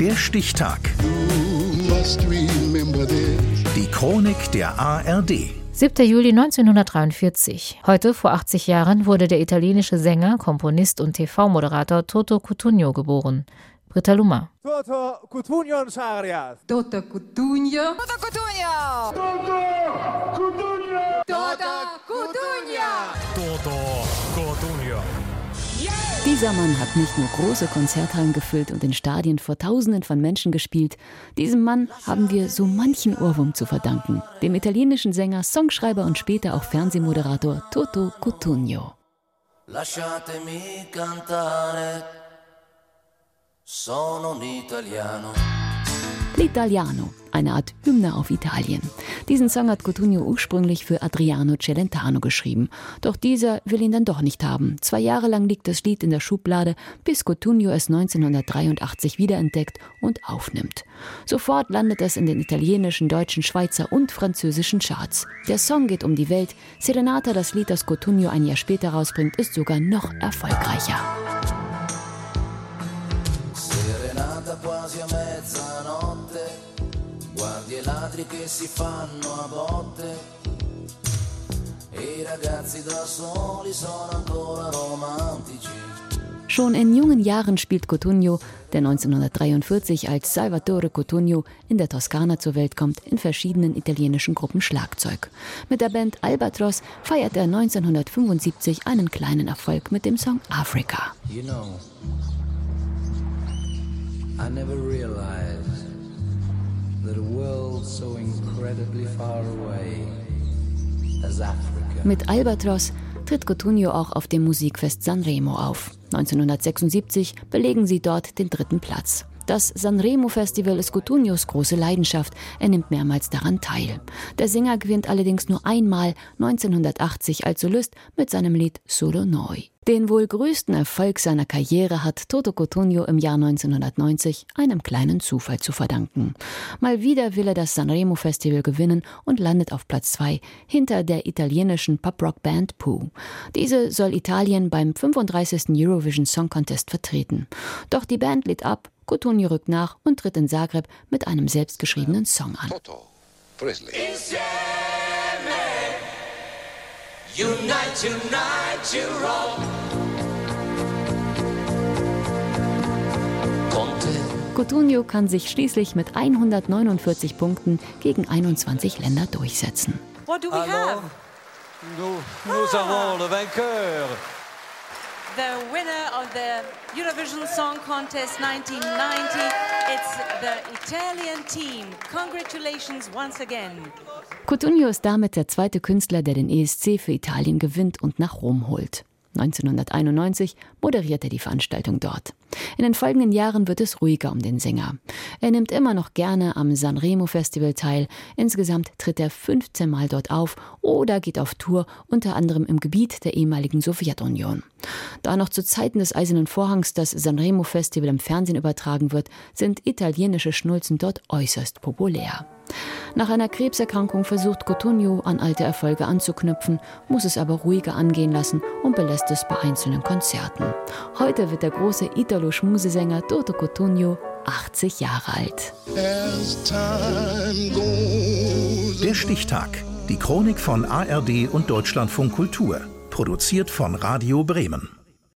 Der Stichtag. Die Chronik der ARD. 7. Juli 1943. Heute, vor 80 Jahren, wurde der italienische Sänger, Komponist und TV-Moderator Toto Cutugno geboren. Britta Luma. Toto Cutugno Toto Cutugno. Toto Cutugno. Toto Cutugno. Toto Cutugno. Toto Cutugno. Dieser Mann hat nicht nur große Konzerthallen gefüllt und in Stadien vor Tausenden von Menschen gespielt. Diesem Mann haben wir so manchen Ohrwurm zu verdanken. Dem italienischen Sänger, Songschreiber und später auch Fernsehmoderator Toto Cutugno. Lasciatemi cantare Sono un italiano. L'Italiano, eine Art Hymne auf Italien. Diesen Song hat Cotugno ursprünglich für Adriano Celentano geschrieben. Doch dieser will ihn dann doch nicht haben. Zwei Jahre lang liegt das Lied in der Schublade, bis Cotugno es 1983 wiederentdeckt und aufnimmt. Sofort landet es in den italienischen, deutschen, Schweizer und französischen Charts. Der Song geht um die Welt. Serenata, das Lied, das Cotugno ein Jahr später rausbringt, ist sogar noch erfolgreicher. I ladri che si fanno a botte, e i ragazzi da soli sono ancora romantici. Schon in jungen Jahren spielt Cotugno, der 1943 als Salvatore Cotugno in der Toskana zur Welt kommt, in verschiedenen italienischen Gruppen Schlagzeug. Mit der Band Albatros feiert er 1975 einen kleinen Erfolg mit dem Song Africa. You know. I never realized Mit Albatros tritt Cotugno auch auf dem Musikfest Sanremo auf. 1976 belegen sie dort den dritten Platz. Das Sanremo-Festival ist Cotugnos große Leidenschaft. Er nimmt mehrmals daran teil. Der Sänger gewinnt allerdings nur einmal 1980 als Solist mit seinem Lied Solo Noi. Den wohl größten Erfolg seiner Karriere hat Toto Cotugno im Jahr 1990 einem kleinen Zufall zu verdanken. Mal wieder will er das Sanremo Festival gewinnen und landet auf Platz 2 hinter der italienischen Pop-Rock-Band Pooh. Diese soll Italien beim 35. Eurovision Song Contest vertreten. Doch die Band lädt ab, Cotugno rückt nach und tritt in Zagreb mit einem selbstgeschriebenen Song an. Toto, Presley. Unite, unite, Cotugno kann sich schließlich mit 149 Punkten gegen 21 Länder durchsetzen. What do we have? Nous, nous avons le vainqueur the winner of the Eurovision Song Contest 1990. It's the Italian team. Congratulations once again. Cotugno ist damit der zweite Künstler, der den ESC für Italien gewinnt und nach Rom holt. 1991 moderiert er die Veranstaltung dort. In den folgenden Jahren wird es ruhiger um den Sänger. Er nimmt immer noch gerne am Sanremo Festival teil. Insgesamt tritt er 15 Mal dort auf oder geht auf Tour, unter anderem im Gebiet der ehemaligen Sowjetunion. Da noch zu Zeiten des Eisernen Vorhangs das Sanremo Festival im Fernsehen übertragen wird, sind italienische Schnulzen dort äußerst populär. Nach einer Krebserkrankung versucht Cotugno an alte Erfolge anzuknüpfen, muss es aber ruhiger angehen lassen und belässt es bei einzelnen Konzerten. Heute wird der große Italo-Schmusesänger Toto Cotugno 80 Jahre alt. Der Stichtag. Die Chronik von ARD und Deutschlandfunk Kultur. Produziert von Radio Bremen.